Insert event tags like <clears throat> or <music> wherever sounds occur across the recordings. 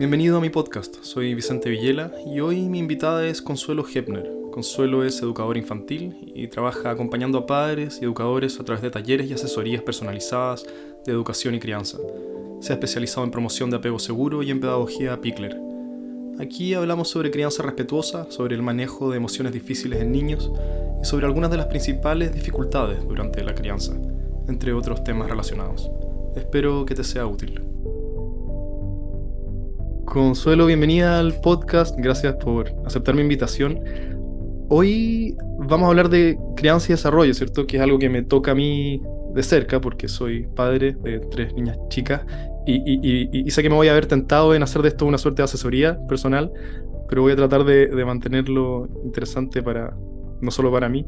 Bienvenido a mi podcast, soy Vicente Villela y hoy mi invitada es Consuelo Hepner. Consuelo es educadora infantil y trabaja acompañando a padres y educadores a través de talleres y asesorías personalizadas de educación y crianza. Se ha especializado en promoción de apego seguro y en pedagogía Pickler. Aquí hablamos sobre crianza respetuosa, sobre el manejo de emociones difíciles en niños y sobre algunas de las principales dificultades durante la crianza, entre otros temas relacionados. Espero que te sea útil. Consuelo, bienvenida al podcast. Gracias por aceptar mi invitación. Hoy vamos a hablar de crianza y desarrollo, ¿cierto? Que es algo que me toca a mí de cerca porque soy padre de tres niñas chicas y, sé que me voy a ver tentado en hacer de esto una suerte de asesoría personal, pero voy a tratar de, mantenerlo interesante para no solo para mí.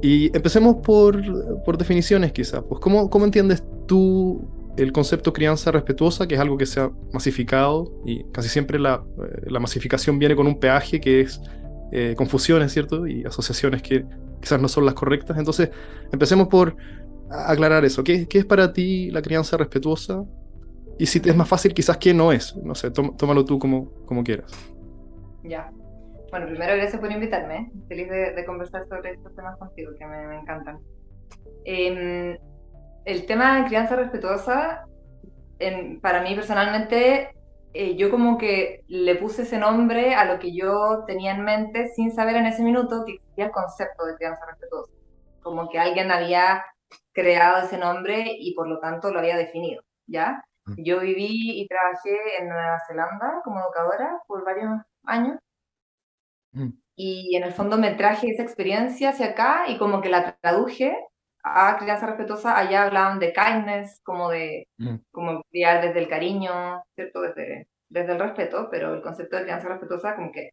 Y empecemos por, por definiciones quizás. Pues, ¿cómo, ¿Cómo entiendes tú el concepto crianza respetuosa, que es algo que se ha masificado y casi siempre la, eh, la masificación viene con un peaje que es eh, confusiones, ¿cierto? Y asociaciones que quizás no son las correctas. Entonces, empecemos por aclarar eso. ¿Qué, qué es para ti la crianza respetuosa? Y si te es más fácil, quizás qué no es. No sé, tómalo tú como, como quieras. Ya. Bueno, primero gracias por invitarme. Feliz de, conversar sobre estos temas contigo, que me, me encantan. Eh, el tema de crianza respetuosa, para mí personalmente, eh, yo como que le puse ese nombre a lo que yo tenía en mente sin saber en ese minuto que existía el concepto de crianza respetuosa. Como que alguien había creado ese nombre y por lo tanto lo había definido, ¿ya? Mm. Yo viví y trabajé en Nueva Zelanda como educadora por varios años mm. y en el fondo me traje esa experiencia hacia acá y como que la traduje a crianza respetuosa, allá hablaban de kindness, como de mm. como criar desde el cariño, ¿cierto? Desde, desde el respeto, pero el concepto de crianza respetuosa como que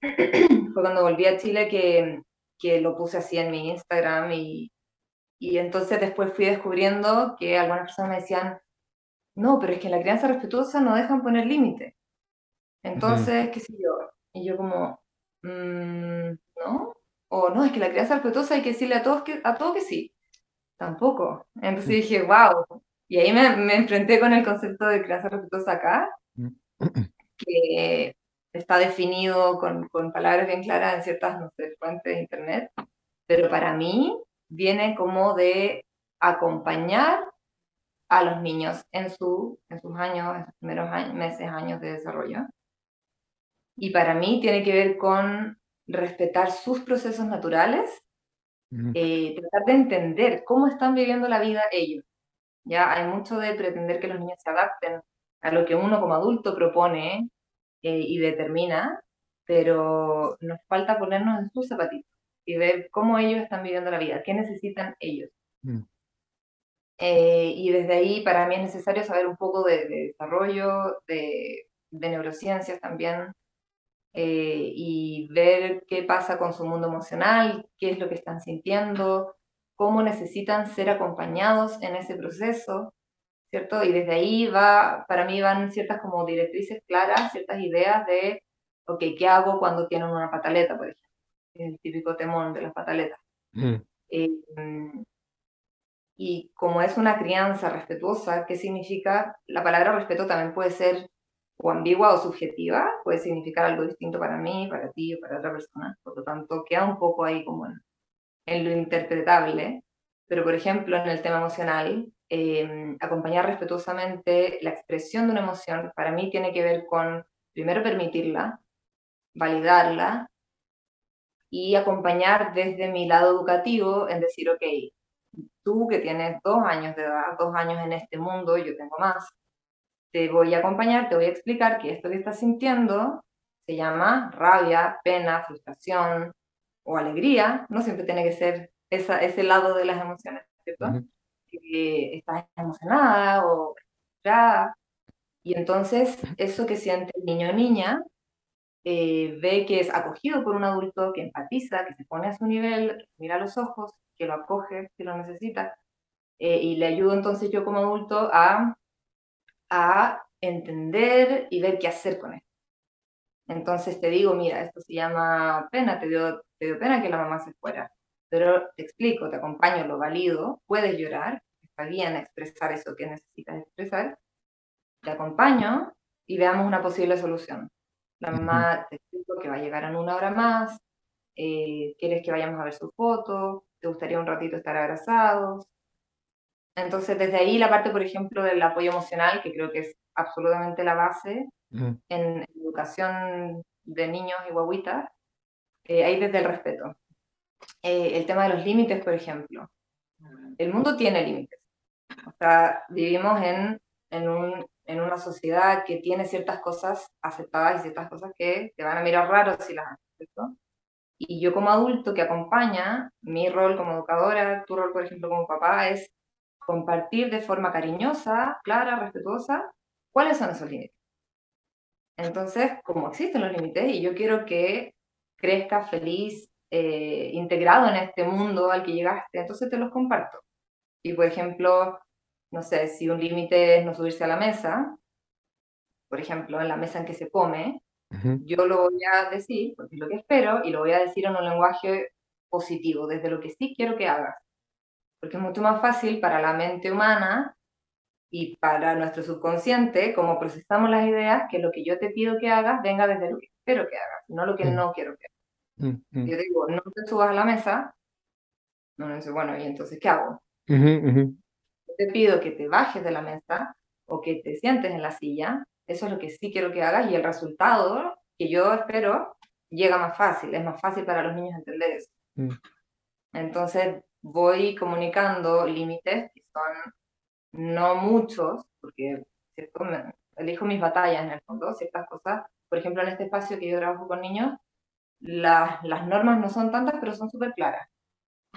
<clears throat> fue cuando volví a Chile que, que lo puse así en mi Instagram y, y entonces después fui descubriendo que algunas personas me decían, no, pero es que en la crianza respetuosa no dejan poner límite. Entonces, qué sé yo. Y yo como, mm, ¿no? O no, es que la crianza respetuosa hay que decirle a todos que, a todos que sí. Tampoco. Entonces dije, wow. Y ahí me, me enfrenté con el concepto de crianza respetuosa acá, mm. que está definido con, con, palabras bien claras en ciertas no sé, fuentes de internet, pero para mí viene como de acompañar a los niños en, su, en sus años, en sus primeros meses, años de desarrollo. Y para mí tiene que ver con respetar sus procesos naturales, eh, tratar de entender cómo están viviendo la vida ellos. Ya hay mucho de pretender que los niños se adapten a lo que uno como adulto propone eh, y determina, pero nos falta ponernos en sus zapatitos y ver cómo ellos están viviendo la vida, qué necesitan ellos. Mm. Eh, y desde ahí para mí es necesario saber un poco de, desarrollo, de, de, neurociencias también, eh, y ver qué pasa con su mundo emocional, qué es lo que están sintiendo, cómo necesitan ser acompañados en ese proceso, ¿cierto? Y desde ahí va, para mí van ciertas como directrices claras, ciertas ideas de, ok, ¿qué hago cuando tienen una pataleta, por ejemplo? El típico temón de las pataletas. Mm. Em, y como es una crianza respetuosa, ¿qué significa? La palabra respeto también puede ser o ambigua o subjetiva, puede significar algo distinto para mí, para ti o para otra persona. Por lo tanto, queda un poco ahí como en, lo interpretable. Pero, por ejemplo, en el tema emocional, em, acompañar respetuosamente la expresión de una emoción, para mí tiene que ver con, primero, permitirla, validarla y acompañar desde mi lado educativo en decir, ok, tú que tienes dos años de edad, dos años en este mundo, yo tengo más, te voy a acompañar, te voy a explicar que esto que estás sintiendo se llama rabia, pena, frustración o alegría, no siempre tiene que ser esa, ese lado de las emociones, ¿cierto? Que estás emocionada o ya. Y entonces eso que siente el niño o niña eh, ve que es acogido por un adulto, que empatiza, que se pone a su nivel, que mira a los ojos, que lo acoge, que lo necesita, eh, y le ayudo entonces yo como adulto a a entender y ver qué hacer con esto. Entonces te digo, mira, esto se llama pena, te dio, te dio pena que la mamá se fuera, pero te explico, te acompaño, lo valido, puedes llorar, está bien expresar eso que necesitas expresar, te acompaño y veamos una posible solución. La mamá te explico que va a llegar en una hora más, eh, quieres que vayamos a ver su foto, te gustaría un ratito estar abrazados. Entonces, desde ahí la parte, por ejemplo, del apoyo emocional, que creo que es absolutamente la base en educación de niños y guaguitas, eh, ahí desde el respeto. Eh, el tema de los límites, por ejemplo. El mundo tiene límites. O sea, vivimos en, en, un, en una sociedad que tiene ciertas cosas aceptadas y ciertas cosas que te van a mirar raro si las haces, Y yo como adulto que acompaña, mi rol como educadora, tu rol, por ejemplo, como papá, es compartir de forma cariñosa, clara, respetuosa, cuáles son esos límites. Entonces, como existen los límites y yo quiero que crezca feliz, eh, integrado en este mundo al que llegaste, entonces te los comparto. Y por ejemplo, no sé, si un límite es no subirse a la mesa, por ejemplo, en la mesa en que se come, yo lo voy a decir, porque es lo que espero, y lo voy a decir en un lenguaje positivo, desde lo que sí quiero que hagas. Porque es mucho más fácil para la mente humana y para nuestro subconsciente, como procesamos las ideas, que lo que yo te pido que hagas venga desde lo que espero que hagas, no lo que no quiero que hagas. Yo digo, no te subas a la mesa, no, no dice, bueno, ¿y entonces qué hago? te pido que te bajes de la mesa o que te sientes en la silla, eso es lo que sí quiero que hagas y el resultado que yo espero llega más fácil, es más fácil para los niños entender eso. Mm. Entonces voy comunicando límites que son no muchos, porque elijo mis batallas en el fondo, ciertas cosas. Por ejemplo, en este espacio que yo trabajo con niños, las, las normas no son tantas, pero son súper claras.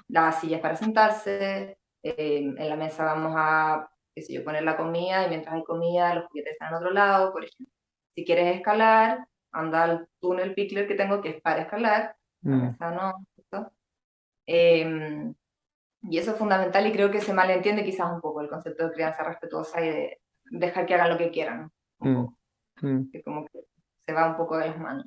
Las sillas para sentarse, eh, en la mesa vamos a, qué sé yo, poner la comida y mientras hay comida los juguetes están en otro lado, por ejemplo. Si quieres escalar, anda al túnel Pickler que tengo que es para escalar, la mm. mesa no, em, y eso es fundamental y creo que se malentiende quizás un poco el concepto de crianza respetuosa y de dejar que hagan lo que quieran. Mm, mm. Que como que se va un poco de las manos.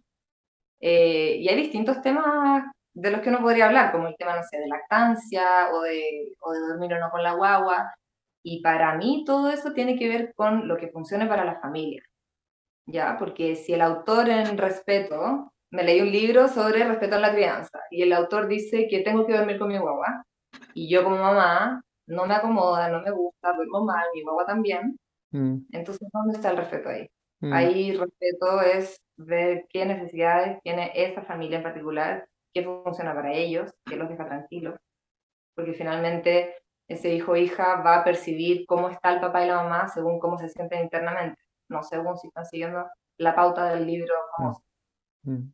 Eh, y hay distintos temas de los que uno podría hablar, como el tema, no sé, de lactancia o de, o de dormir o no con la guagua. Y para mí todo eso tiene que ver con lo que funcione para la familia. ¿Ya? Porque si el autor en respeto, me leí un libro sobre respeto a la crianza, y el autor dice que tengo que dormir con mi guagua, y yo como mamá no me acomoda, no me gusta, duermo mal, mi guagua también, mm. entonces ¿dónde está el respeto ahí? Mm. Ahí respeto es ver qué necesidades tiene esa familia en particular qué funciona para ellos, qué los deja tranquilos, porque finalmente ese hijo o hija va a percibir cómo está el papá y la mamá según cómo se sienten internamente, no según si están siguiendo la pauta del libro famoso. Mm. Mm.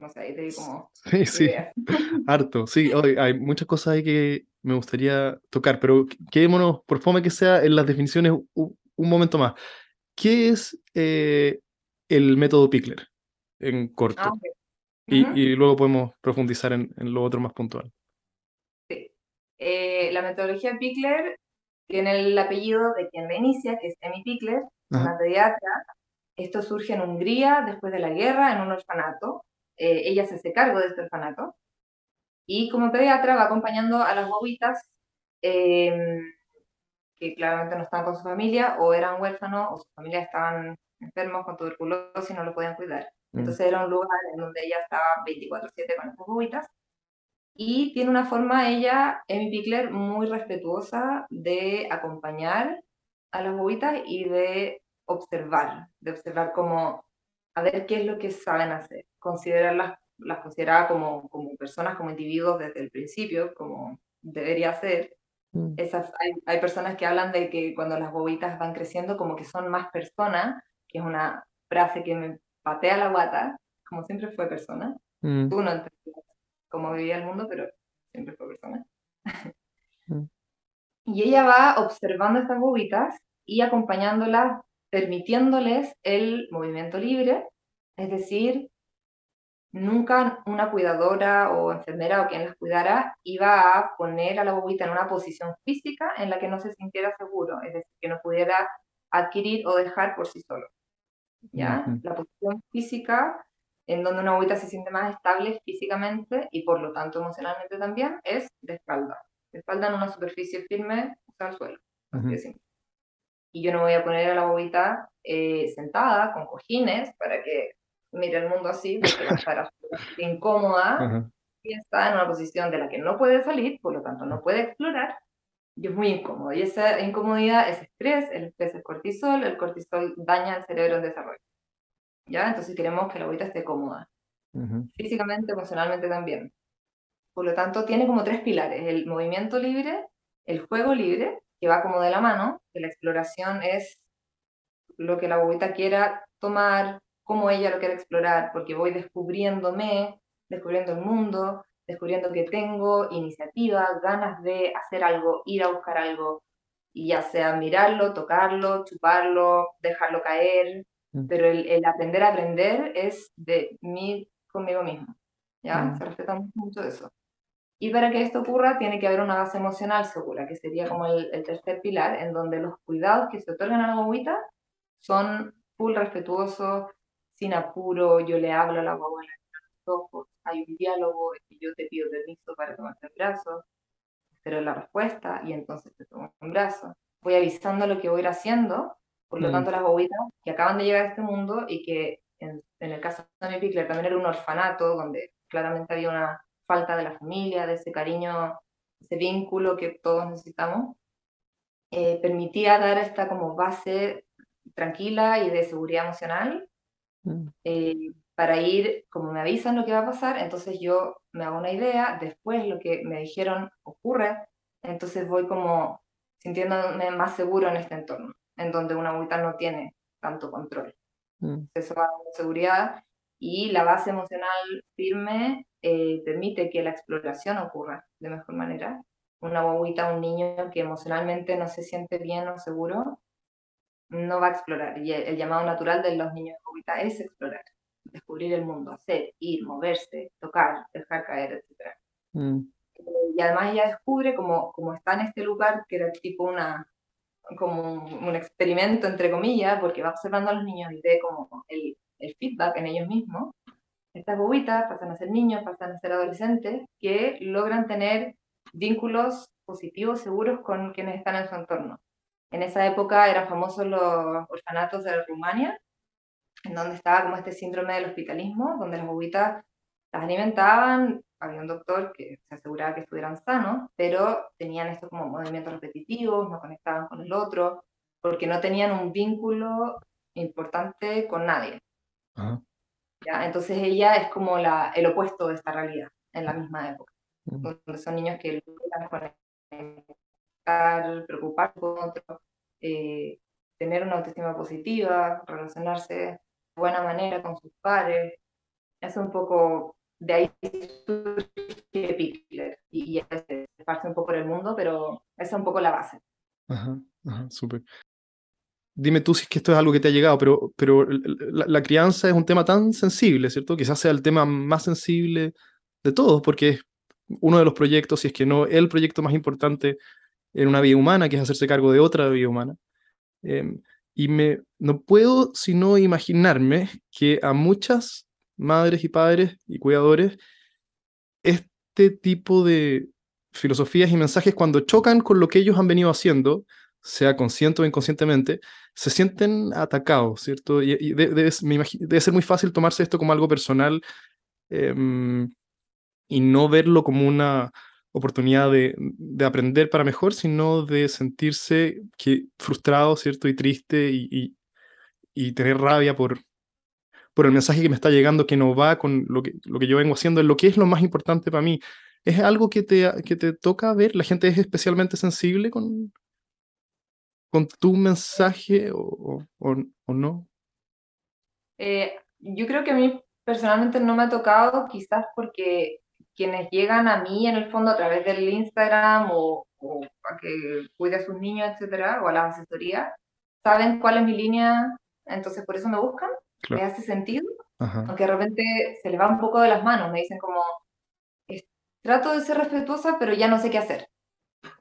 No sé, ahí te digo como... <laughs> Sí, sí, <laughs> harto, sí, hoy hay muchas cosas ahí que me gustaría tocar, pero quedémonos, por forma que sea, en las definiciones un, momento más. ¿Qué es eh, el método Pickler, en corto? Ah, y, luego podemos profundizar en, lo otro más puntual. Sí. Eh, la metodología Pickler tiene el apellido de quien la inicia, que es Emi Pickler, una pediatra. Esto surge en Hungría después de la guerra, en un orfanato. Eh, ella se hace cargo de este orfanato. Y como pediatra va acompañando a las guaguitas em, que claramente no estaban con su familia, o eran huérfanos, o su familia estaban enfermos con tuberculosis y no lo podían cuidar. Mm. Entonces era un lugar en donde ella estaba 24/7 con estas bobitas. Y tiene una forma ella, Amy Pickler, muy respetuosa de acompañar a las bobitas y de observar, de observar como, a ver qué es lo que saben hacer, considerarlas, las consideraba como, como personas, como individuos desde el principio, como debería ser. Mm. Esas, hay, hay personas que hablan de que cuando las bobitas van creciendo como que son más personas, que es una frase que me patea la guata, como siempre fue persona. Mm. Tú no entendías cómo vivía el mundo, pero siempre fue persona. Mm. <laughs> Y ella va observando estas bobitas y acompañándolas, permitiéndoles el movimiento libre, es decir, nunca una cuidadora o enfermera o quien las cuidara iba a poner a la bobita en una posición física en la que no se sintiera seguro, es decir, que no pudiera adquirir o dejar por sí solo. ¿ya? La posición física, en donde una bobita se siente más estable físicamente y por lo tanto emocionalmente también, es de espalda. De espalda en una superficie firme, o sea, al suelo. Y yo no voy a poner a la bobita eh, sentada con cojines para que mire el mundo así, porque va a estar <laughs> incómoda y está en una posición de la que no puede salir, por lo tanto no puede explorar, y es muy incómodo. Y esa incomodidad es estrés, el estrés es cortisol, el cortisol daña el cerebro en desarrollo. ¿Ya? Entonces queremos que la abuelita esté cómoda. Físicamente, emocionalmente también. Por lo tanto, tiene como tres pilares, el movimiento libre, el juego libre, que va como de la mano, que la exploración es lo que la abuelita quiera tomar, como ella lo quiere explorar, porque voy descubriéndome, descubriendo el mundo, descubriendo que tengo iniciativa, ganas de hacer algo, ir a buscar algo, y ya sea mirarlo, tocarlo, chuparlo, dejarlo caer, mm. pero el, aprender a aprender es de mí conmigo mismo, ¿ya? Mm. Se respeta mucho eso. Y para que esto ocurra tiene que haber una base emocional segura, que sería como el, tercer pilar, en donde los cuidados que se otorgan a la guaguita son full respetuosos, sin apuro, yo le hablo a la guagua ojos, hay un diálogo, y yo te pido permiso para tomarte el brazo, espero la respuesta y entonces te tomo un brazo. Voy avisando lo que voy a ir haciendo, por lo mm. tanto las bobitas que acaban de llegar a este mundo y que en, el caso de Tony Pickler también era un orfanato donde claramente había una falta de la familia, de ese cariño, ese vínculo que todos necesitamos, eh, permitía dar esta como base tranquila y de seguridad emocional mm. eh, para ir, como me avisan lo que va a pasar, entonces yo me hago una idea, después lo que me dijeron ocurre, entonces voy como sintiéndome más seguro en este entorno, en donde una multa no tiene tanto control. Mm. Eso va a seguridad y la base emocional firme eh, permite que la exploración ocurra de mejor manera. Una guaguita, un niño que emocionalmente no se siente bien o seguro, no va a explorar. Y el, llamado natural de los niños guaguita es explorar descubrir el mundo, hacer, ir, moverse, tocar, dejar caer, etc. Mm. Y además ella descubre como, como está en este lugar, que era tipo una, como un, experimento, entre comillas, porque va observando a los niños y ve como el, el feedback en ellos mismos. Estas bobitas pasan a ser niños, pasan a ser adolescentes, que logran tener vínculos positivos, seguros con quienes están en su entorno. En esa época eran famosos los orfanatos de Rumania, en donde estaba como este síndrome del hospitalismo, donde las bobitas las alimentaban, había un doctor que se aseguraba que estuvieran sanos, pero tenían estos como movimientos repetitivos, no conectaban con el otro, porque no tenían un vínculo importante con nadie. ¿Ya? Entonces ella es como la, el opuesto de esta realidad en la misma época, mm. donde son niños que logran conectar, preocupar con otro, eh, tener una autoestima positiva, relacionarse buena manera con sus padres. Es un poco, de ahí surge Pickler y, y se esparce un poco por el mundo, pero esa es un poco la base. Ajá, ajá, súper. Dime tú si es que esto es algo que te ha llegado, pero, pero la, crianza es un tema tan sensible, ¿cierto? Quizás sea el tema más sensible de todos, porque es uno de los proyectos, si es que no el proyecto más importante en una vida humana, que es hacerse cargo de otra vida humana. Em, y me, no puedo sino imaginarme que a muchas madres y padres y cuidadores, este tipo de filosofías y mensajes cuando chocan con lo que ellos han venido haciendo, sea consciente o inconscientemente, se sienten atacados, ¿cierto? Y, debe, ser muy fácil tomarse esto como algo personal em, y no verlo como una oportunidad de, aprender para mejor, sino de sentirse frustrado, ¿cierto? Y triste y, tener rabia por, por el mensaje que me está llegando que no va con lo que, lo que yo vengo haciendo, lo que es lo más importante para mí. ¿Es algo que te, que te toca ver? ¿La gente es especialmente sensible con, con tu mensaje o, o, no? Eh, yo creo que a mí personalmente no me ha tocado, quizás porque quienes llegan a mí en el fondo a través del Instagram o, a que cuide a sus niños, etcétera, o a la asesoría, saben cuál es mi línea, entonces por eso me buscan, me hace sentido, aunque de repente se les va un poco de las manos, me dicen como, trato de ser respetuosa, pero ya no sé qué hacer.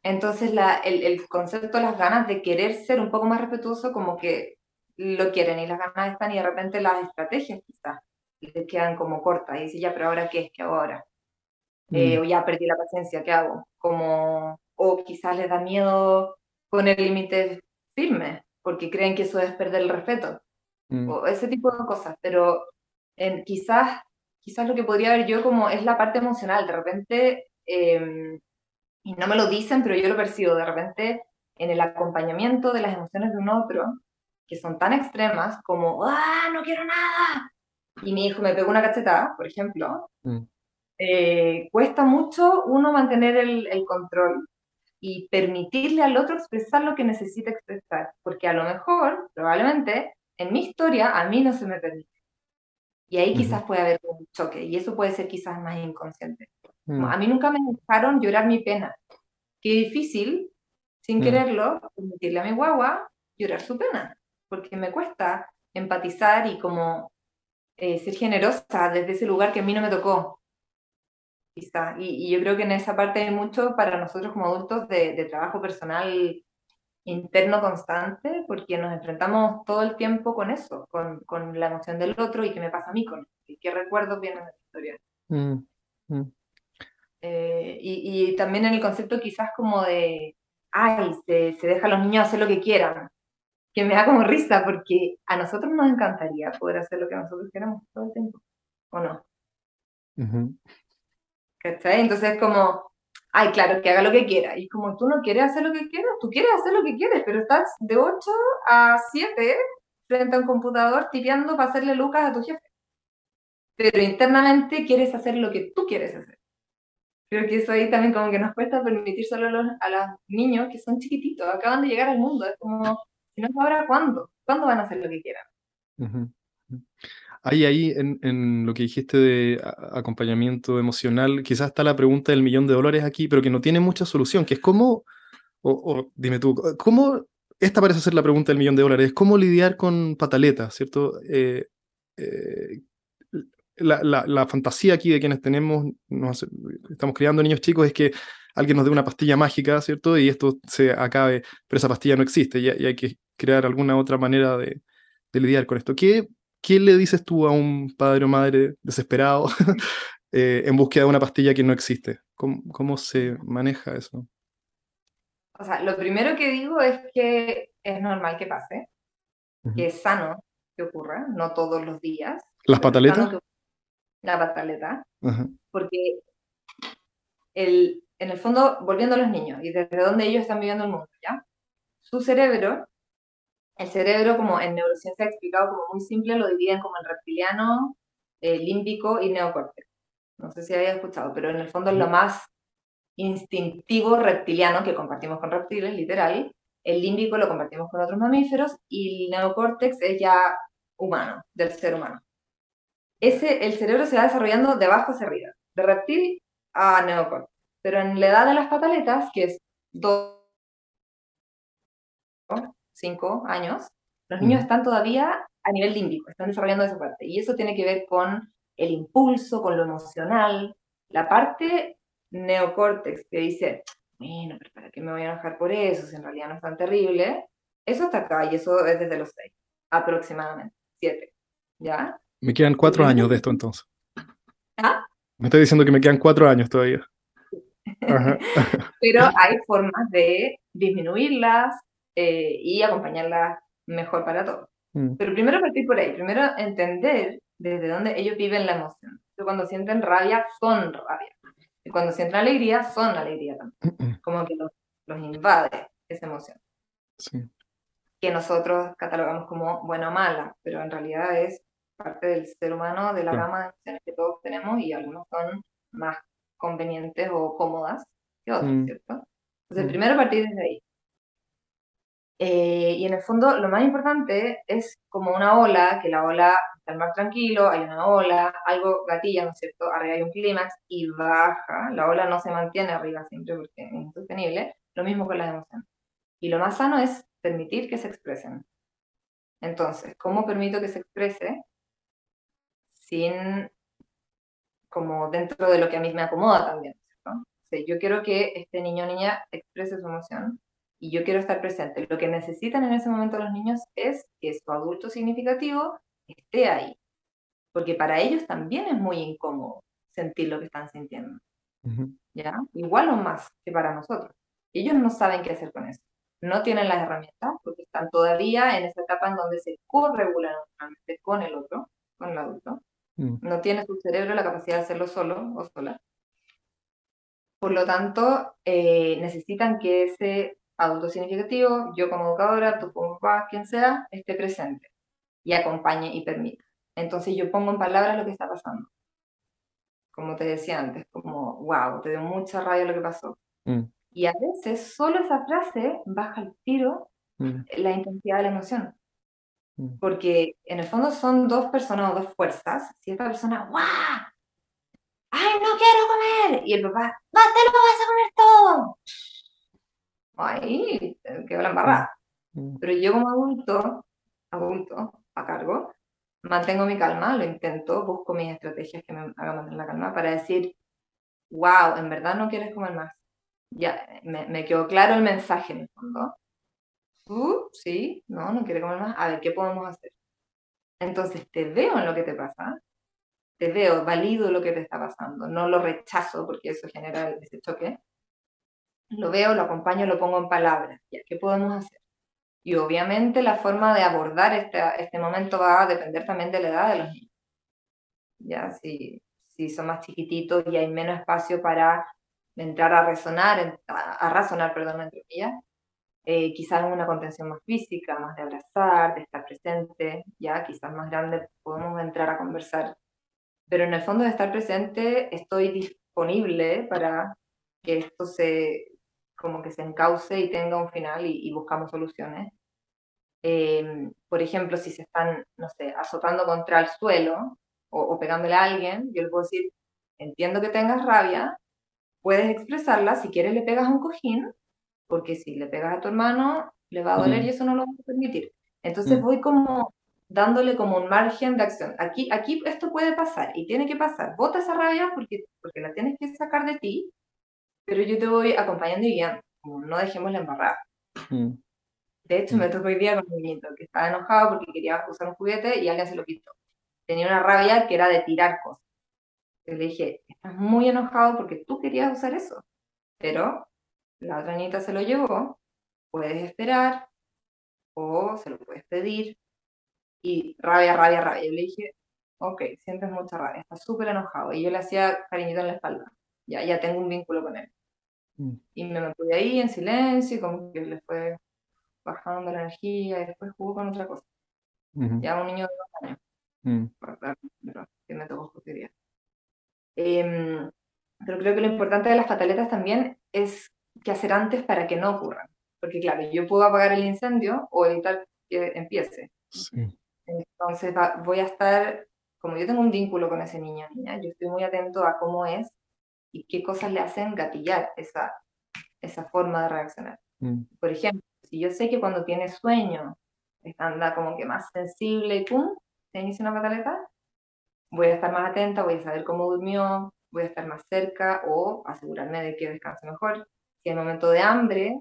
Entonces la, el, el, concepto, las ganas de querer ser un poco más respetuoso, como que lo quieren y las ganas están y de repente las estrategias quizás les quedan como cortas y dice ya, pero ahora qué es, qué hago ahora. Eh, mm. o ya perdí la paciencia, ¿qué hago? Como, o quizás les da miedo poner límites firmes, porque creen que eso es perder el respeto, Mm. o ese tipo de cosas, pero en, quizás, quizás lo que podría ver yo como es la parte emocional, de repente, em, y no me lo dicen, pero yo lo percibo, de repente en el acompañamiento de las emociones de un otro, que son tan extremas como, ¡ah, no quiero nada! Y mi hijo me pegó una cachetada, por ejemplo, Mm. eh, cuesta mucho uno mantener el, el control y permitirle al otro expresar lo que necesita expresar, porque a lo mejor, probablemente, en mi historia a mí no se me permite. Y ahí quizás puede haber un choque, y eso puede ser quizás más inconsciente. Mm. a mí nunca me dejaron llorar mi pena. Qué difícil, sin Mm. quererlo, permitirle a mi guagua llorar su pena, porque me cuesta empatizar y como eh, ser generosa desde ese lugar que a mí no me tocó. Quizá. Y, y yo creo que en esa parte hay mucho para nosotros como adultos de, de trabajo personal interno constante, porque nos enfrentamos todo el tiempo con eso, con, con la emoción del otro y qué me pasa a mí con y qué recuerdos vienen de la historia. Mm. Mm. Eh, y, y también en el concepto quizás como de, ay, se, se deja a los niños hacer lo que quieran, que me da como risa, porque a nosotros nos encantaría poder hacer lo que nosotros queramos todo el tiempo, ¿o no? Ujú. ¿Cachai? Entonces como, ay, claro, que haga lo que quiera. Y como tú no quieres hacer lo que quieras, tú quieres hacer lo que quieres, pero estás de 8 a 7 frente a un computador tipeando para hacerle lucas a tu jefe. Pero internamente quieres hacer lo que tú quieres hacer. Creo que eso ahí también como que nos cuesta permitir solo a los, a los niños que son chiquititos, acaban de llegar al mundo. Es como, si no es ahora, ¿cuándo? ¿Cuándo van a hacer lo que quieran? Ujú. Ujú. Ahí, ahí, en, lo que dijiste de acompañamiento emocional, quizás está la pregunta del millón de dólares aquí, pero que no tiene mucha solución, que es cómo, o, dime tú, ¿cómo, esta parece ser la pregunta del millón de dólares, cómo lidiar con pataletas, ¿cierto? Eh, eh, la, la- la fantasía aquí de quienes tenemos, estamos criando niños chicos, es que alguien nos dé una pastilla mágica, ¿cierto? Y esto se acabe, pero esa pastilla no existe y, y hay que crear alguna otra manera de, de lidiar con esto. ¿Qué, qué le dices tú a un padre o madre desesperado <laughs> eh, en búsqueda de una pastilla que no existe? ¿Cómo, cómo se maneja eso? O sea, lo primero que digo es que es normal que pase, Ujú. que es sano que ocurra, no todos los días. ¿Las pataletas? que- La pataleta, Ajá. porque el, en el fondo, volviendo a los niños y desde donde ellos están viviendo el mundo, ¿ya? Su cerebro, el cerebro como en neurociencia explicado como muy simple, lo dividen como en reptiliano, eh, límbico y neocórtex. No sé si había escuchado, pero en el fondo es lo más instintivo reptiliano que compartimos con reptiles, literal. El límbico lo compartimos con otros mamíferos y el neocórtex es ya humano, del ser humano. Ese, el cerebro se va desarrollando de abajo hacia arriba, de reptil a neocórtex. Pero en la edad de las pataletas, que es 2, 5 años, los niños están todavía a nivel límbico, están desarrollando esa parte. Y eso tiene que ver con el impulso, con lo emocional. La parte neocórtex que dice, bueno, pero ¿para qué me voy a enojar por eso? Si en realidad no es tan terrible. Eso está acá y eso es desde los 6, aproximadamente, 7. ¿Ya? Me quedan cuatro años de esto entonces. ¿Ah? Me estoy diciendo que me quedan cuatro años todavía. Ajá. <laughs> Pero <laughs> hay formas de disminuirlas eh, y acompañarlas mejor para todos. Mm. Pero primero partir por ahí, primero entender desde dónde ellos viven la emoción. Cuando sienten rabia, son rabia. Y cuando sienten alegría, son alegría también. <clears throat> Como que los, los invade esa emoción. Sí. Que nosotros catalogamos como buena o mala, pero en realidad es parte del ser humano, de la gama de emociones que todos tenemos y algunos son más convenientes o cómodas que otros, Mm. ¿cierto? Entonces, Mm. primero partir desde ahí. Eh, y en el fondo, lo más importante es como una ola, que la ola está el mar tranquilo, hay una ola, algo gatilla, ¿no es cierto? Arriba hay un clímax y baja. La ola no se mantiene arriba siempre porque es insostenible. Lo mismo con las emociones. Y lo más sano es permitir que se expresen. Entonces, ¿cómo permito que se exprese sin, como dentro de lo que a mí me acomoda también? ¿cierto? O sea, yo quiero que este niño o niña exprese su emoción y yo quiero estar presente. Lo que necesitan en ese momento los niños es que su adulto significativo esté ahí, porque para ellos también es muy incómodo sentir lo que están sintiendo. ¿ya? Igual o más que para nosotros. Ellos no saben qué hacer con eso. no tienen las herramientas porque están todavía en esa etapa en donde se co-regulan con el otro, con el adulto. Mm. No tiene su cerebro la capacidad de hacerlo solo o sola. Por lo tanto, eh, necesitan que ese adulto significativo, yo como educadora, tú como papá, quien sea, esté presente y acompañe y permita. Entonces yo pongo en palabras lo que está pasando. Como te decía antes, como, wow, te dio mucha rabia lo que pasó. Mm. Y a veces solo esa frase baja el tiro mm. la intensidad de la emoción. Mm. Porque en el fondo son dos personas o dos fuerzas. Si esta persona, ¡guau! ¡Ay, no quiero comer! Y el papá, ¡va, te lo vas a comer todo! Ahí quedó la embarrada. Mm. Pero yo como adulto, adulto, a cargo, mantengo mi calma, lo intento, busco mis estrategias que me hagan mantener la calma para decir, wow, en verdad no quieres comer más. Ya, me, me quedó claro el mensaje en el fondo. ¿Tú? Sí, no, no quiere comer más. A ver, ¿qué podemos hacer? Entonces te veo en lo que te pasa, te veo, valido lo que te está pasando, no lo rechazo porque eso genera ese choque. Lo veo, lo acompaño, lo pongo en palabras. ¿Qué podemos hacer? Y obviamente la forma de abordar este, este momento va a depender también de la edad de los niños. Ya, si, si son más chiquititos y hay menos espacio para entrar a resonar, a, razonar, perdón, entre ellas, eh, quizás una contención más física, más de abrazar, de estar presente, ya quizás más grande podemos entrar a conversar. Pero en el fondo de estar presente estoy disponible para que esto se, como que se encauce y tenga un final y, buscamos soluciones. Eh, por ejemplo, si se están, no sé, azotando contra el suelo o, o pegándole a alguien, yo le puedo decir, entiendo que tengas rabia, puedes expresarla, si quieres le pegas un cojín porque si le pegas a tu hermano, le va a doler y eso no lo vamos a permitir. Entonces voy como dándole como un margen de acción. Aquí, aquí esto puede pasar y tiene que pasar. Bota esa rabia porque, porque la tienes que sacar de ti, pero yo te voy acompañando y guiando, como no dejemos la embarrada. De hecho, me tocó hoy día con un niñito que estaba enojado porque quería usar un juguete y alguien se lo quitó. Tenía una rabia que era de tirar cosas. le dije, estás muy enojado porque tú querías usar eso, pero la otra niñita se lo llevó, puedes esperar o se lo puedes pedir. Y rabia, rabia, rabia. Yo le dije, ok, sientes mucha rabia, estás súper enojado. Y yo le hacía cariñito en la espalda. Ya, ya tengo un vínculo con él. Mm. Y me mantuve ahí en silencio, y como que le fue bajando la energía y después jugó con otra cosa. Ya un niño de dos años. Mm. que me tocó eh, pero creo que lo importante de las pataletas también es qué hacer antes para que no ocurran. Porque claro, yo puedo apagar el incendio o evitar que empiece. Entonces voy a estar, como yo tengo un vínculo con ese niño niña, yo estoy muy atento a cómo es y qué cosas le hacen gatillar esa, esa forma de reaccionar. Mm. Por ejemplo, si yo sé que cuando tiene sueño anda como que más sensible y pum, se inicia una pataleta, voy a estar más atenta, voy a saber cómo durmió, voy a estar más cerca o asegurarme de que descanse mejor si en el momento de hambre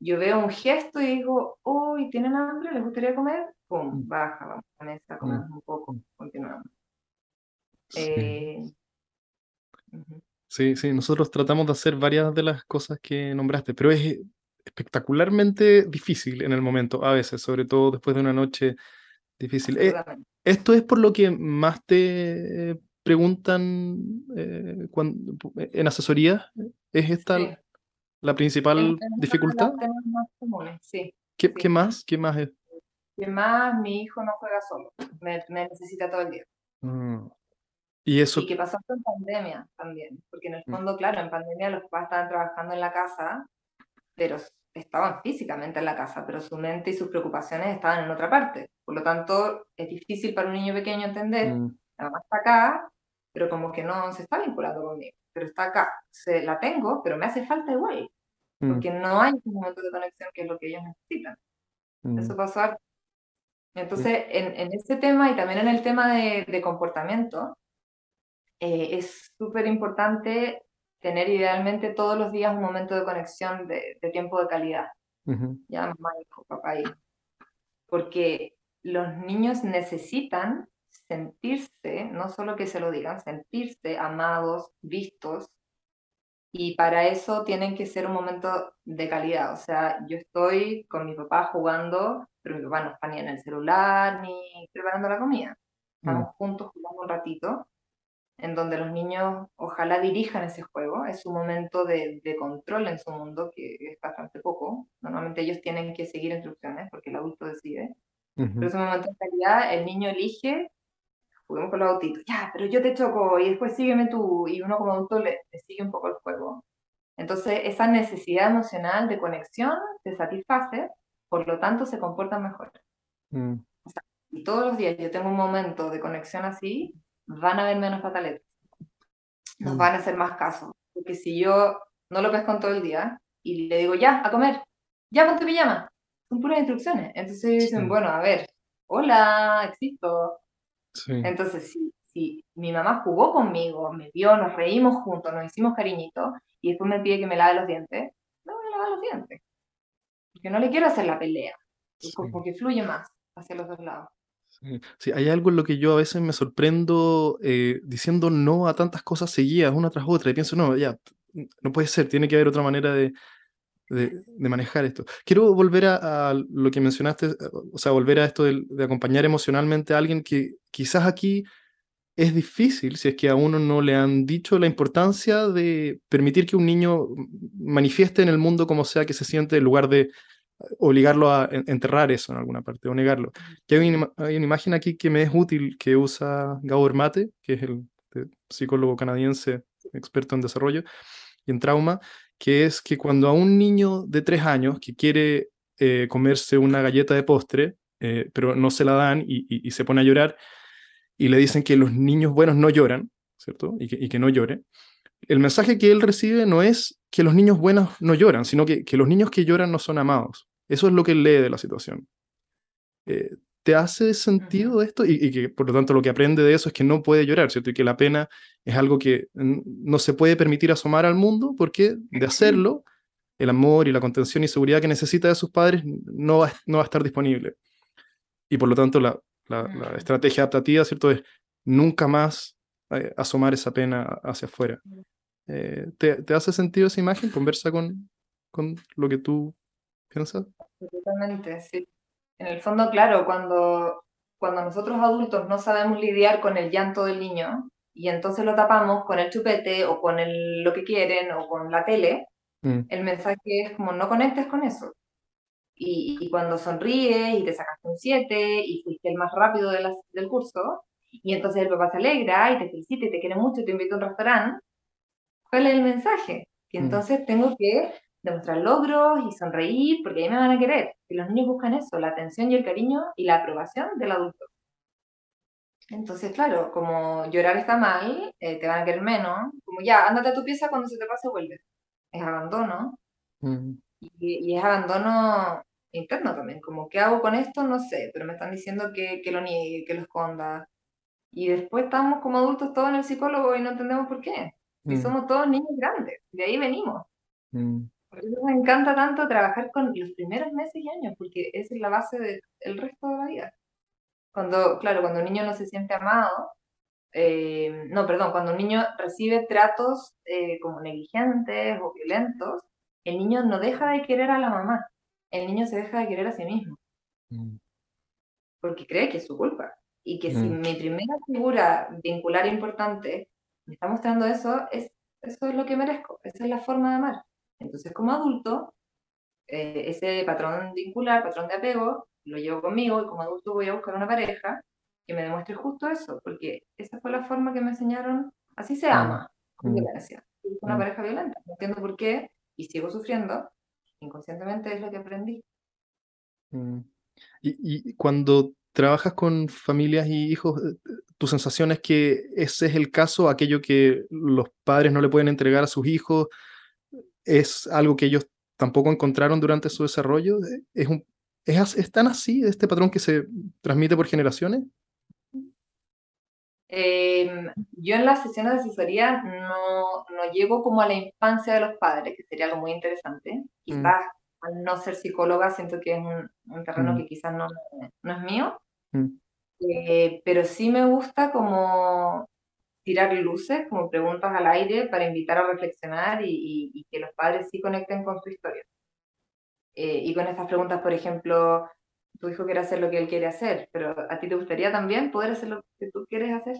yo veo un gesto y digo, uy, ¿tienen hambre? ¿Les gustaría comer? Pum, mm. baja, vamos a la mesa, comemos mm. un poco, continuamos. Eh, sí. sí, nosotros tratamos de hacer varias de las cosas que nombraste, pero es espectacularmente difícil en el momento, a veces, sobre todo después de una noche difícil. Eh, ¿Esto es por lo que más te preguntan eh, cuando, en asesoría? ¿Es esta la principal dificultad. Más comunes, sí. ¿Qué, ¿Qué, más? ¿Qué más es? ¿Qué más? Mi hijo no juega solo, me, necesita todo el día. Mm. ¿Y eso? Y qué pasó en pandemia también, porque en el mm. fondo, claro, en pandemia los papás estaban trabajando en la casa, pero estaban físicamente en la casa, pero su mente y sus preocupaciones estaban en otra parte. Por lo tanto, es difícil para un niño pequeño entender, mm. la mamá está acá, pero como que no se está vinculando conmigo pero está acá. Se, la tengo, pero me hace falta igual. Mm. Porque no hay un momento de conexión que es lo que ellos necesitan. Mm. Eso pasó Entonces, en, en ese tema y también en el tema de, de comportamiento, eh, es súper importante tener idealmente todos los días un momento de conexión de, de tiempo de calidad. Ya, mamá, hijo, papá, hijo. Porque los niños necesitan sentirse, no solo que se lo digan, sentirse amados, vistos y para eso tienen que ser un momento de calidad. O sea, yo estoy con mi papá jugando, pero mi papá no está ni en el celular ni preparando la comida. Estamos mm. juntos jugando un ratito, en donde los niños ojalá dirijan ese juego. Es un momento de, de control en su mundo, que es bastante poco. Normalmente ellos tienen que seguir instrucciones porque el adulto decide. Pero es un momento de calidad, el niño elige juguemos con los autitos, ya, pero yo te choco y después sígueme tú, y uno como adulto le, sigue un poco el juego. Entonces, esa necesidad emocional de conexión se satisface, por lo tanto se comporta mejor. Mm. y todos los días yo tengo un momento de conexión así, van a haber menos pataletas. Nos mm. van a hacer más caso. Porque si yo no lo pesco todo el día y le digo, ya, a comer, ya con tu pijama, son puras instrucciones. Entonces dicen, bueno, a ver, hola, existo, entonces, si, si mi mamá jugó conmigo, me vio, nos reímos juntos, nos hicimos cariñitos, y después me pide que me lave los dientes, no voy a lavar los dientes. Porque no le quiero hacer la pelea, porque fluye más hacia los dos lados. Sí. hay algo en lo que yo a veces me sorprendo eh, diciendo no a tantas cosas seguidas, una tras otra, y pienso, no, ya, no puede ser, tiene que haber otra manera de, de, manejar esto. Quiero volver a, lo que mencionaste, o sea, volver a esto de, acompañar emocionalmente a alguien que quizás aquí es difícil si es que a uno no le han dicho la importancia de permitir que un niño manifieste en el mundo como sea que se siente en lugar de obligarlo a enterrar eso en alguna parte o negarlo. Hay, una, hay una imagen aquí que me es útil que usa Gabor Mate, que es el psicólogo canadiense experto en desarrollo y en trauma, que es que cuando a un niño de tres años que quiere eh, comerse una galleta de postre, eh, pero no se la dan y, se pone a llorar, y le dicen que los niños buenos no lloran, ¿cierto? Y que, y que, no llore. El mensaje que él recibe no es que los niños buenos no lloran, sino que, que los niños que lloran no son amados. Eso es lo que lee de la situación. Eh, ¿Te hace sentido esto? Y, que por lo tanto lo que aprende de eso es que no puede llorar, ¿cierto? Y que la pena es algo que no se puede permitir asomar al mundo porque de hacerlo, el amor y la contención y seguridad que necesita de sus padres no va, no va a estar disponible. Y por lo tanto la, la, estrategia adaptativa, ¿cierto? Es nunca más eh, asomar esa pena hacia afuera. Eh, ¿te, ¿te, hace sentido esa imagen? ¿Conversa con, con lo que tú piensas? Absolutamente, sí. En el fondo, claro, cuando, cuando nosotros adultos no sabemos lidiar con el llanto del niño y entonces lo tapamos con el chupete o con el, lo que quieren o con la tele, mm. el mensaje es como no conectes con eso. Y, y cuando sonríes y te sacaste un 7 y fuiste el más rápido de del curso, y entonces el papá se alegra y te felicita y te quiere mucho y te invita a un restaurante, ¿cuál es el mensaje? Que mm. entonces tengo que demostrar logros y sonreír, porque ahí me van a querer. Y los niños buscan eso, la atención y el cariño y la aprobación del adulto. Entonces, claro, como llorar está mal, eh, te van a querer menos, como ya, ándate a tu pieza cuando se te pase, vuelve. Es abandono. Mm. Y, es abandono interno también, como, ¿qué hago con esto? No sé, pero me están diciendo que, que lo niegue, que lo esconda. Y después estamos como adultos todos en el psicólogo y no entendemos por qué. Y mm. somos todos niños grandes, de ahí venimos. Mm. Por eso me encanta tanto trabajar con los primeros meses y años, porque esa es la base del resto de la vida. Cuando, claro, cuando un niño no se siente amado, eh, no, perdón, cuando un niño recibe tratos eh, como negligentes o violentos, el niño no deja de querer a la mamá, el niño se deja de querer a sí mismo. Mm. Porque cree que es su culpa. Y que si mm. mi primera figura vincular importante me está mostrando eso, es, eso es lo que merezco, esa es la forma de amar. Entonces, como adulto, eh, ese patrón vincular, patrón de apego, lo llevo conmigo y como adulto voy a buscar una pareja que me demuestre justo eso, porque esa fue la forma que me enseñaron, así se ama, con violencia. Una pareja violenta, no entiendo por qué y sigo sufriendo, inconscientemente es lo que aprendí. Mm. Y, y, cuando trabajas con familias y hijos, eh, tu sensación es que ese es el caso, aquello que los padres no le pueden entregar a sus hijos, es algo que ellos tampoco encontraron durante su desarrollo. ¿Es, un, es, tan así este patrón que se transmite por generaciones? Em, yo en las sesiones de asesoría no, no, llego como a la infancia de los padres, que sería algo muy interesante. Mm. Quizás al no ser psicóloga siento que es un, terreno mm. que quizás no, no es mío, mm. eh, pero sí me gusta como tirar luces, como preguntas al aire para invitar a reflexionar y, que los padres sí conecten con su historia. Eh, y con estas preguntas, por ejemplo, tu hijo quiere hacer lo que él quiere hacer, pero ¿a ti te gustaría también poder hacer lo que tú quieres hacer?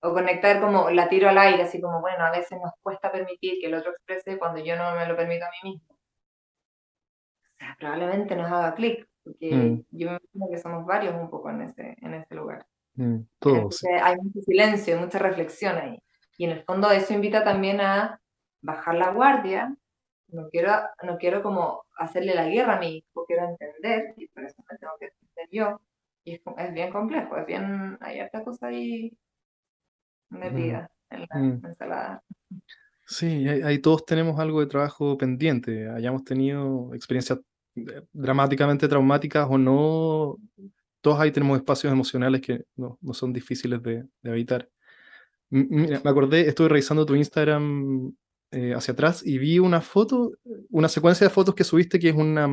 O conectar como la tiro al aire, así como, bueno, a veces nos cuesta permitir que el otro exprese cuando yo no me lo permito a mí mismo. O sea, probablemente nos haga clic, porque mm. yo me imagino que somos varios un poco en ese, en ese lugar. Mm, todos. hay mucho silencio, mucha reflexión ahí. Y en el fondo eso invita también a bajar la guardia. No quiero, no quiero como hacerle la guerra a mi hijo, quiero entender, y por eso me tengo que entender yo. Y es, es bien complejo, es bien, hay harta cosa ahí metida en la mm. ensalada. Sí, ahí, todos tenemos algo de trabajo pendiente, hayamos tenido experiencias eh, dramáticamente traumáticas o no, todos ahí tenemos espacios emocionales que no, no son difíciles de, de evitar. me acordé, estuve revisando tu Instagram eh, hacia atrás y vi una foto, una secuencia de fotos que subiste que es una,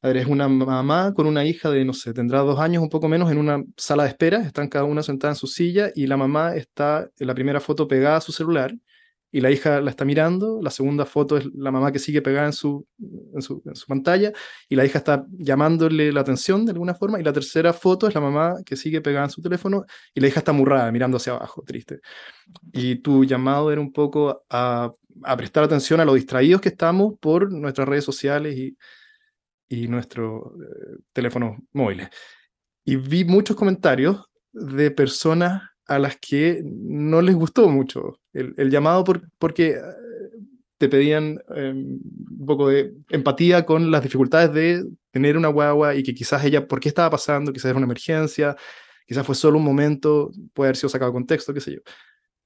a es una mamá con una hija de, no sé, tendrá dos años, un poco menos, en una sala de espera, están cada una sentada en su silla y la mamá está en la primera foto pegada a su celular y la hija la está mirando, la segunda foto es la mamá que sigue pegada en su, en su, pantalla y la hija está llamándole la atención de alguna forma y la tercera foto es la mamá que sigue pegada en su teléfono y la hija está murrada mirando hacia abajo, triste. Y tu llamado era un poco a, prestar atención a lo distraídos que estamos por nuestras redes sociales y, y nuestros eh, teléfonos móviles. Y vi muchos comentarios de personas a las que no les gustó mucho el, llamado por, porque eh, te pedían em, un poco de empatía con las dificultades de tener una guagua y que quizás ella, ¿por qué estaba pasando? Quizás era una emergencia, quizás fue solo un momento, puede haber sido sacado de contexto, qué sé yo.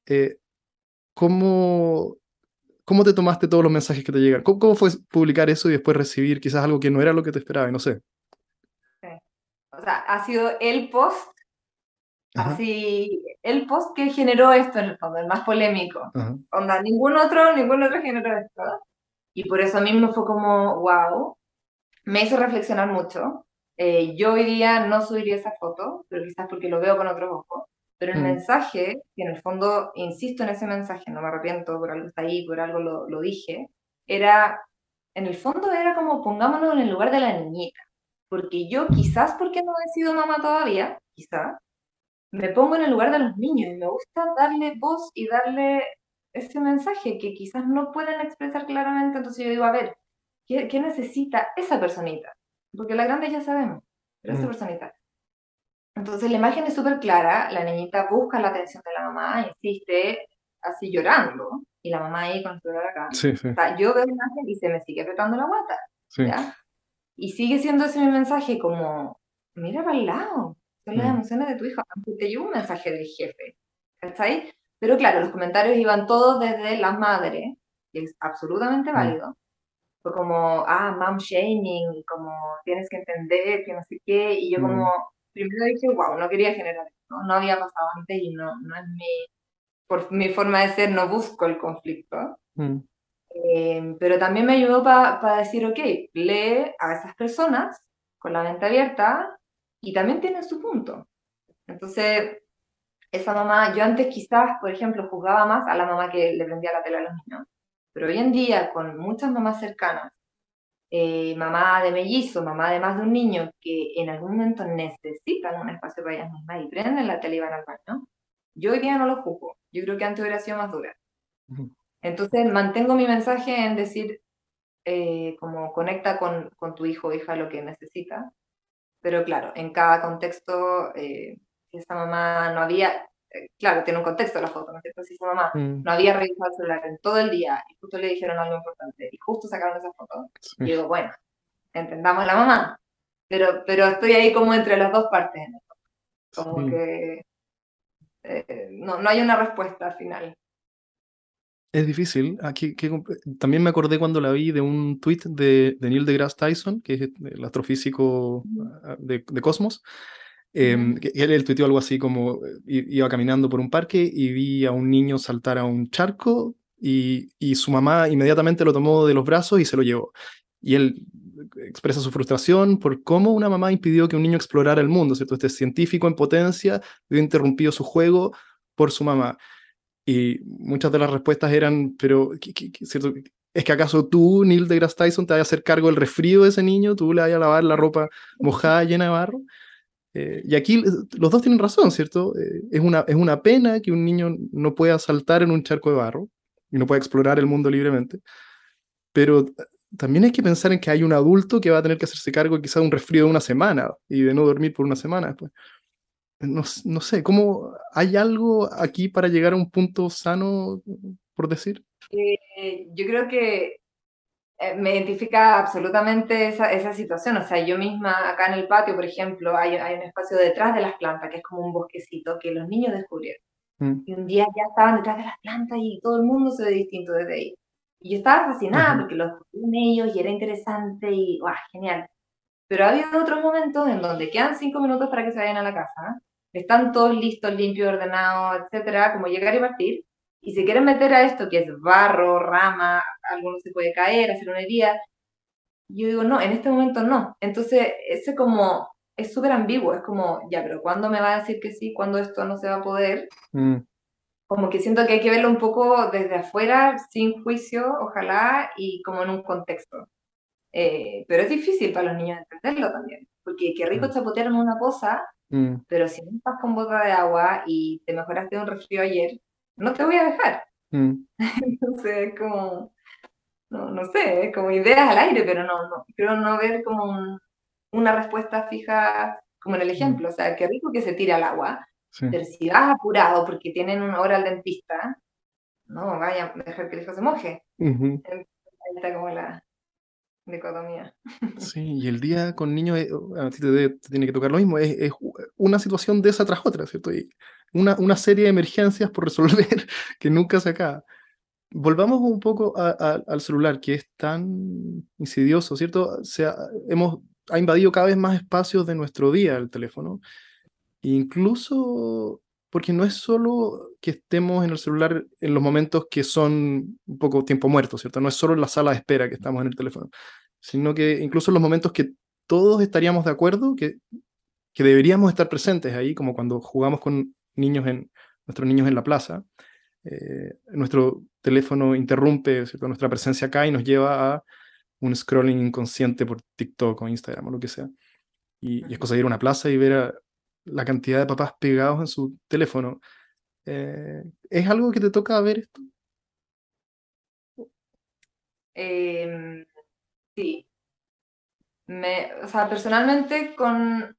Eh, ¿cómo, ¿Cómo te tomaste todos los mensajes que te llegan? ¿Cómo, fue publicar eso y después recibir quizás algo que no era lo que te esperaba? No sé. O sea, ha sido el post, así, el post que generó esto en el fondo, el más polémico. Onda, ningún otro, ningún otro generó esto. Y por eso a mí me fue como, wow, me hizo reflexionar mucho. Eh, yo hoy día no subiría esa foto, pero quizás porque lo veo con otros ojos. Pero el mm. mensaje, que en el fondo, insisto en ese mensaje, no me arrepiento, por algo está ahí, por algo lo, lo dije, era, en el fondo era como pongámonos en el lugar de la niñita. Porque yo quizás porque no he sido mamá todavía, quizás, me pongo en el lugar de los niños y me gusta darle voz y darle ese mensaje que quizás no pueden expresar claramente. Entonces yo digo, a ver, ¿qué, qué necesita esa personita? Porque la grande ya sabemos, pero esa mm. personita. Entonces la imagen es súper clara, la niñita busca la atención de la mamá, insiste, así llorando, y la mamá ahí con su celular acá. yo veo la imagen y se me sigue apretando la guata. Y sigue siendo ese mi mensaje como, mira para el lado, son las mm. emociones de tu hijo, aunque te llevo un mensaje del jefe. ¿Cachai? Pero claro, los comentarios iban todos desde la madre, que es absolutamente mm. válido, fue como, ah, mom shaming, como tienes que entender que no sé qué, y yo mm. como, primero dije, wow, no quería generar esto, no había pasado antes y no, no es mi, por mi forma de ser, no busco el conflicto. Mm. Eh, pero también me ayudó para decir, ok, lee a esas personas con la mente abierta y también tienen su punto. Entonces, esa mamá, yo antes quizás, por ejemplo, juzgaba más a la mamá que le prendía la tela a los niños, pero hoy en día, con muchas mamás cercanas, eh, mamá de mellizo, mamá de más de un niño que en algún momento necesitan un espacio para ellas mismas y prenden la tele y van al baño, yo hoy día no lo juzgo. Yo creo que antes hubiera sido más dura. Entonces mantengo mi mensaje en decir, eh, como conecta con, con, tu hijo o hija lo que necesita. Pero claro, en cada contexto, eh, esa mamá no había, eh, claro, tiene un contexto la foto, ¿no es cierto? Si su mamá mm. no había revisado el celular en todo el día y justo le dijeron algo importante y justo sacaron esa foto, y digo, bueno, entendamos la mamá, pero, pero estoy ahí como entre las dos partes, como que eh, no, no hay una respuesta al final. Es difícil. Aquí, que, también me acordé cuando la vi de un tweet de, de Neil deGrasse Tyson, que es el astrofísico ah, de, de Cosmos, eh, él, tuiteó algo así como, iba caminando por un parque y vi a un niño saltar a un charco y, y, su mamá inmediatamente lo tomó de los brazos y se lo llevó. Y él expresa su frustración por cómo una mamá impidió que un niño explorara el mundo, ¿cierto? Este científico en potencia vio interrumpido su juego por su mamá. Y muchas de las respuestas eran, pero, ¿cierto? ¿Es que acaso tú, Neil deGrasse Tyson, te vas a hacer cargo del resfrío de ese niño? ¿Tú le vas a lavar la ropa mojada, <laughs> llena de barro? Eh, y aquí los dos tienen razón, ¿cierto? Eh, es, una, es una pena que un niño no pueda saltar en un charco de barro y no pueda explorar el mundo libremente, pero también hay que pensar en que hay un adulto que va a tener que hacerse cargo quizá de un resfrío de una semana y de no dormir por una semana después. No, no, sé, ¿cómo hay algo aquí para llegar a un punto sano, por decir? Eh, yo creo que eh, me identifica absolutamente esa, esa, situación. O sea, yo misma acá en el patio, por ejemplo, hay, hay, un espacio detrás de las plantas que es como un bosquecito que los niños descubrieron. Mm. Y un día ya estaban detrás de las plantas y todo el mundo se ve distinto desde ahí. Y yo estaba fascinada porque los vi ellos y era interesante y ¡guau! genial. Pero ha habido otros momentos en donde quedan cinco minutos para que se vayan a la casa. Están todos listos, limpios, ordenados, etcétera, como llegar y partir. Y si quieren meter a esto que es barro, rama, alguno se puede caer, hacer una herida, yo digo, no, en este momento no. Entonces, ese como, es súper ambiguo, es como, ya, pero ¿cuándo me va a decir que sí? ¿Cuándo esto no se va a poder? Mm como que siento que hay que verlo un poco desde afuera, sin juicio, ojalá, y como en un contexto. Eh, pero es difícil para los niños entenderlo también, porque qué rico mm. chapotear en una cosa, mm. pero si no estás con bota de agua y te mejoraste un resfrío ayer, no te voy a dejar. Mm. <laughs> Entonces, como, no, no sé, como ideas al aire, pero no, no creo no ver como una respuesta fija como en el ejemplo, o sea, qué rico que se tira al agua, pero si vas apurado porque tienen una hora al dentista, no, vaya a dejar que el hijo se moje. Ahí está como la dicotomía. Sí, y el día con niños eh, a ti te, tiene que tocar lo mismo, es, una situación de esa tras otra, ¿cierto? Y una, una serie de emergencias por resolver <laughs> que nunca se acaba. Volvamos un poco al celular, que es tan insidioso, ¿cierto? Sea, hemos, ha invadido cada vez más espacios de nuestro día el teléfono. Incluso porque no es solo que estemos en el celular en los momentos que son un poco tiempo muerto, ¿cierto? No es solo en la sala de espera que estamos en el teléfono, sino que incluso en los momentos que todos estaríamos de acuerdo, que, que deberíamos estar presentes ahí, como cuando jugamos con niños en, nuestros niños en la plaza, eh, nuestro teléfono interrumpe ¿cierto? nuestra presencia acá y nos lleva a un scrolling inconsciente por TikTok o Instagram o lo que sea. Y, y es cosa de ir a una plaza y ver a, la cantidad de papás pegados en su teléfono. Eh, ¿Es algo que te toca ver esto? Em, sí. Me, o sea, personalmente con,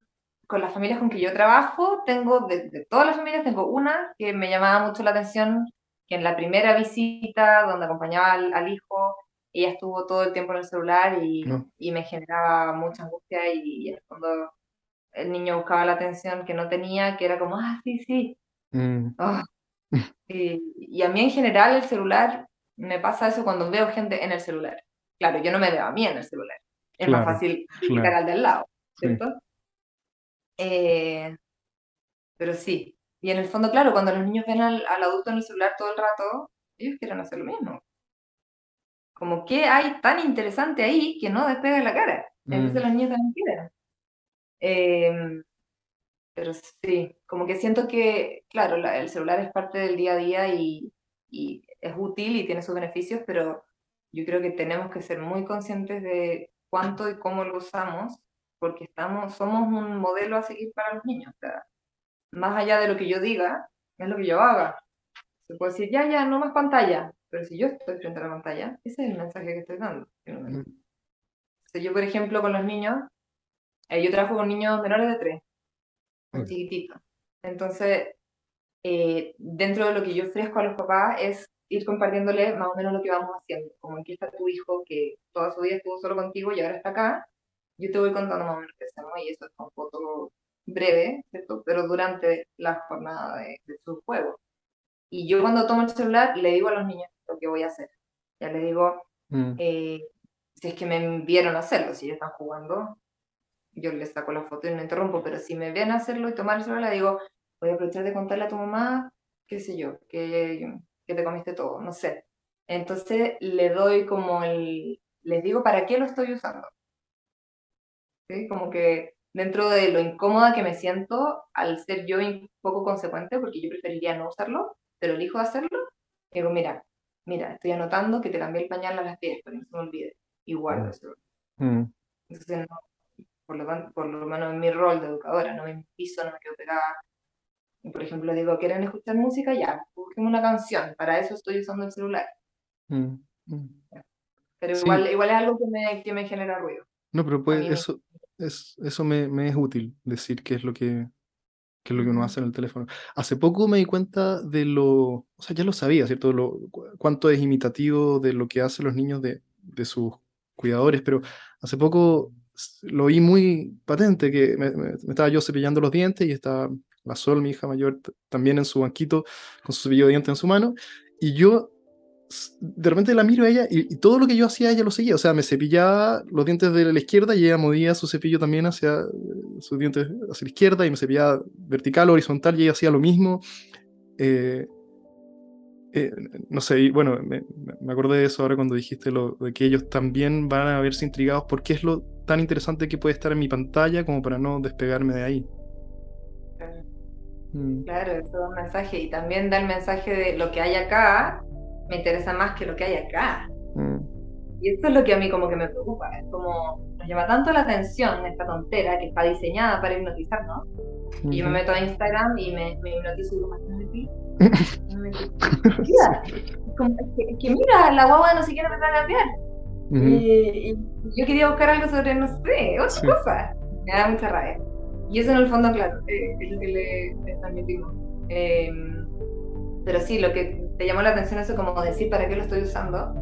con, las familias con que yo trabajo, tengo, de, todas las familias, tengo una que me llamaba mucho la atención, que en la primera visita donde acompañaba al, hijo, ella estuvo todo el tiempo en el celular y, y me generaba mucha angustia y, y en el fondo el niño buscaba la atención que no tenía, que era como, ah, sí, sí. Mm. <laughs> Ah. Y, a mí en general el celular, me pasa eso cuando veo gente en el celular. Claro, yo no me veo a mí en el celular. Es más fácil criticar al del lado, ¿cierto? Eh, pero sí. Y en el fondo, claro, cuando los niños ven al, adulto en el celular todo el rato, ellos quieren hacer lo mismo. Como, ¿qué hay tan interesante ahí que no despega la cara? Entonces mm. los niños también quieren. Em, pero sí, como que siento que, claro, el celular es parte del día a día y, y, es útil y tiene sus beneficios, pero yo creo que tenemos que ser muy conscientes de cuánto y cómo lo usamos, porque estamos, somos un modelo a seguir para los niños. O sea, más allá de lo que yo diga, es lo que yo haga. Se puede decir, ya, ya, no más pantalla, pero si yo estoy frente a la pantalla, ese es el mensaje que estoy dando. O yo, por ejemplo, con los niños, eh, yo trabajo con niños menores de tres, muy chiquititos. Entonces, eh, dentro de lo que yo ofrezco a los papás es ir compartiéndole más o menos lo que vamos haciendo. Como aquí está tu hijo que toda su vida estuvo solo contigo y ahora está acá, yo te voy contando más o menos qué hacemos y eso es un foto breve, ¿cierto? Pero durante la jornada de, su juego. Y yo cuando tomo el celular le digo a los niños lo que voy a hacer. Ya le digo, mm. eh, si es que me vieron hacerlo, si ellos están jugando, yo le saco la foto y no interrumpo, pero si me ven a hacerlo y celular, le digo, voy a aprovechar de contarle a tu mamá, qué sé yo, que, que te comiste todo, no sé. Entonces le doy como el, les digo para qué lo estoy usando. ¿sí? Como que dentro de lo incómoda que me siento al ser yo un poco consecuente, porque yo preferiría no usarlo, pero elijo hacerlo, digo, mira, mira, estoy anotando que te cambié el pañal a las 10, pero no se me olvide, guardo eso. Mm. Entonces, no, por, lo, por lo menos en mi rol de educadora, no me piso, no me quedo pegada. Y por ejemplo, digo, ¿quieren escuchar música? Ya, busquen una canción, para eso estoy usando el celular. Mm, mm. Pero igual, igual es algo que me, que me genera ruido. No, pero pues eso, es, eso me, me, es útil, decir qué es lo que, qué es lo que uno hace en el teléfono. Hace poco me di cuenta de lo, o sea, ya lo sabía, ¿cierto? Lo, cuánto es imitativo de lo que hacen los niños de, de sus cuidadores, pero hace poco lo vi muy patente, que me, estaba yo cepillando los dientes y estaba la Sol, mi hija mayor, también en su banquito con su cepillo de dientes en su mano, y yo de repente la miro a ella y, todo lo que yo hacía ella lo seguía, o sea, me cepillaba los dientes de la izquierda y ella movía su cepillo también hacia sus dientes hacia la izquierda y me cepillaba vertical, horizontal y ella hacía lo mismo. Eh, eh, no sé, bueno, me, me, acordé de eso ahora cuando dijiste lo de que ellos también van a verse intrigados por qué es lo tan interesante que puede estar en mi pantalla como para no despegarme de ahí. Mm. Claro, eso es un mensaje y también da el mensaje de lo que hay acá me interesa más que lo que hay acá. Mm. Y eso es lo que a mí como que me preocupa, es como nos llama tanto la atención esta tontera que está diseñada para hipnotizarnos. Y yo me meto a Instagram y me, me hipnotizo y digo, es que, mira, la guagua no siquiera me va a cambiar. y, yo quería buscar algo sobre, no sé, otra cosa. Me da mucha rabia. Y eso en el fondo, claro, eh, es lo que le, le transmitimos. Eh, pero sí, lo que te llamó la atención eso como decir para qué lo estoy usando,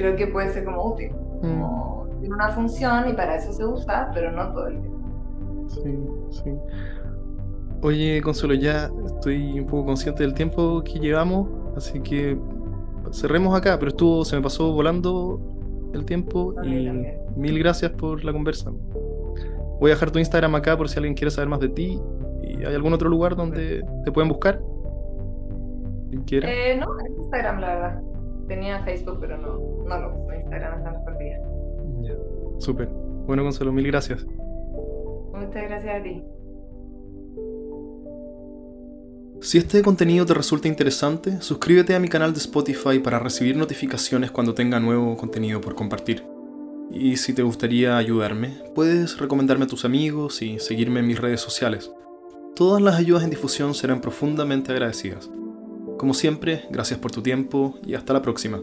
creo que puede ser como útil. Mm. tiene una función y para eso se usa, pero no todo el tiempo. Sí, sí. Oye, Consuelo, ya estoy un poco consciente del tiempo que llevamos, así que cerremos acá, pero estuvo, se me pasó volando el tiempo y mil gracias por la conversa. Voy a dejar tu Instagram acá por si alguien quiere saber más de ti. ¿Y hay algún otro lugar donde te pueden buscar? Eh, no, en Instagram, la verdad. Tenía Facebook, pero no, no lo uso. Instagram está mejor día. Ya, súper. Bueno, Gonzalo, mil gracias. Muchas gracias a ti. Si este contenido te resulta interesante, suscríbete a mi canal de Spotify para recibir notificaciones cuando tenga nuevo contenido por compartir. Y si te gustaría ayudarme, puedes recomendarme a tus amigos y seguirme en mis redes sociales. Todas las ayudas en difusión serán profundamente agradecidas. Como siempre, gracias por tu tiempo y hasta la próxima.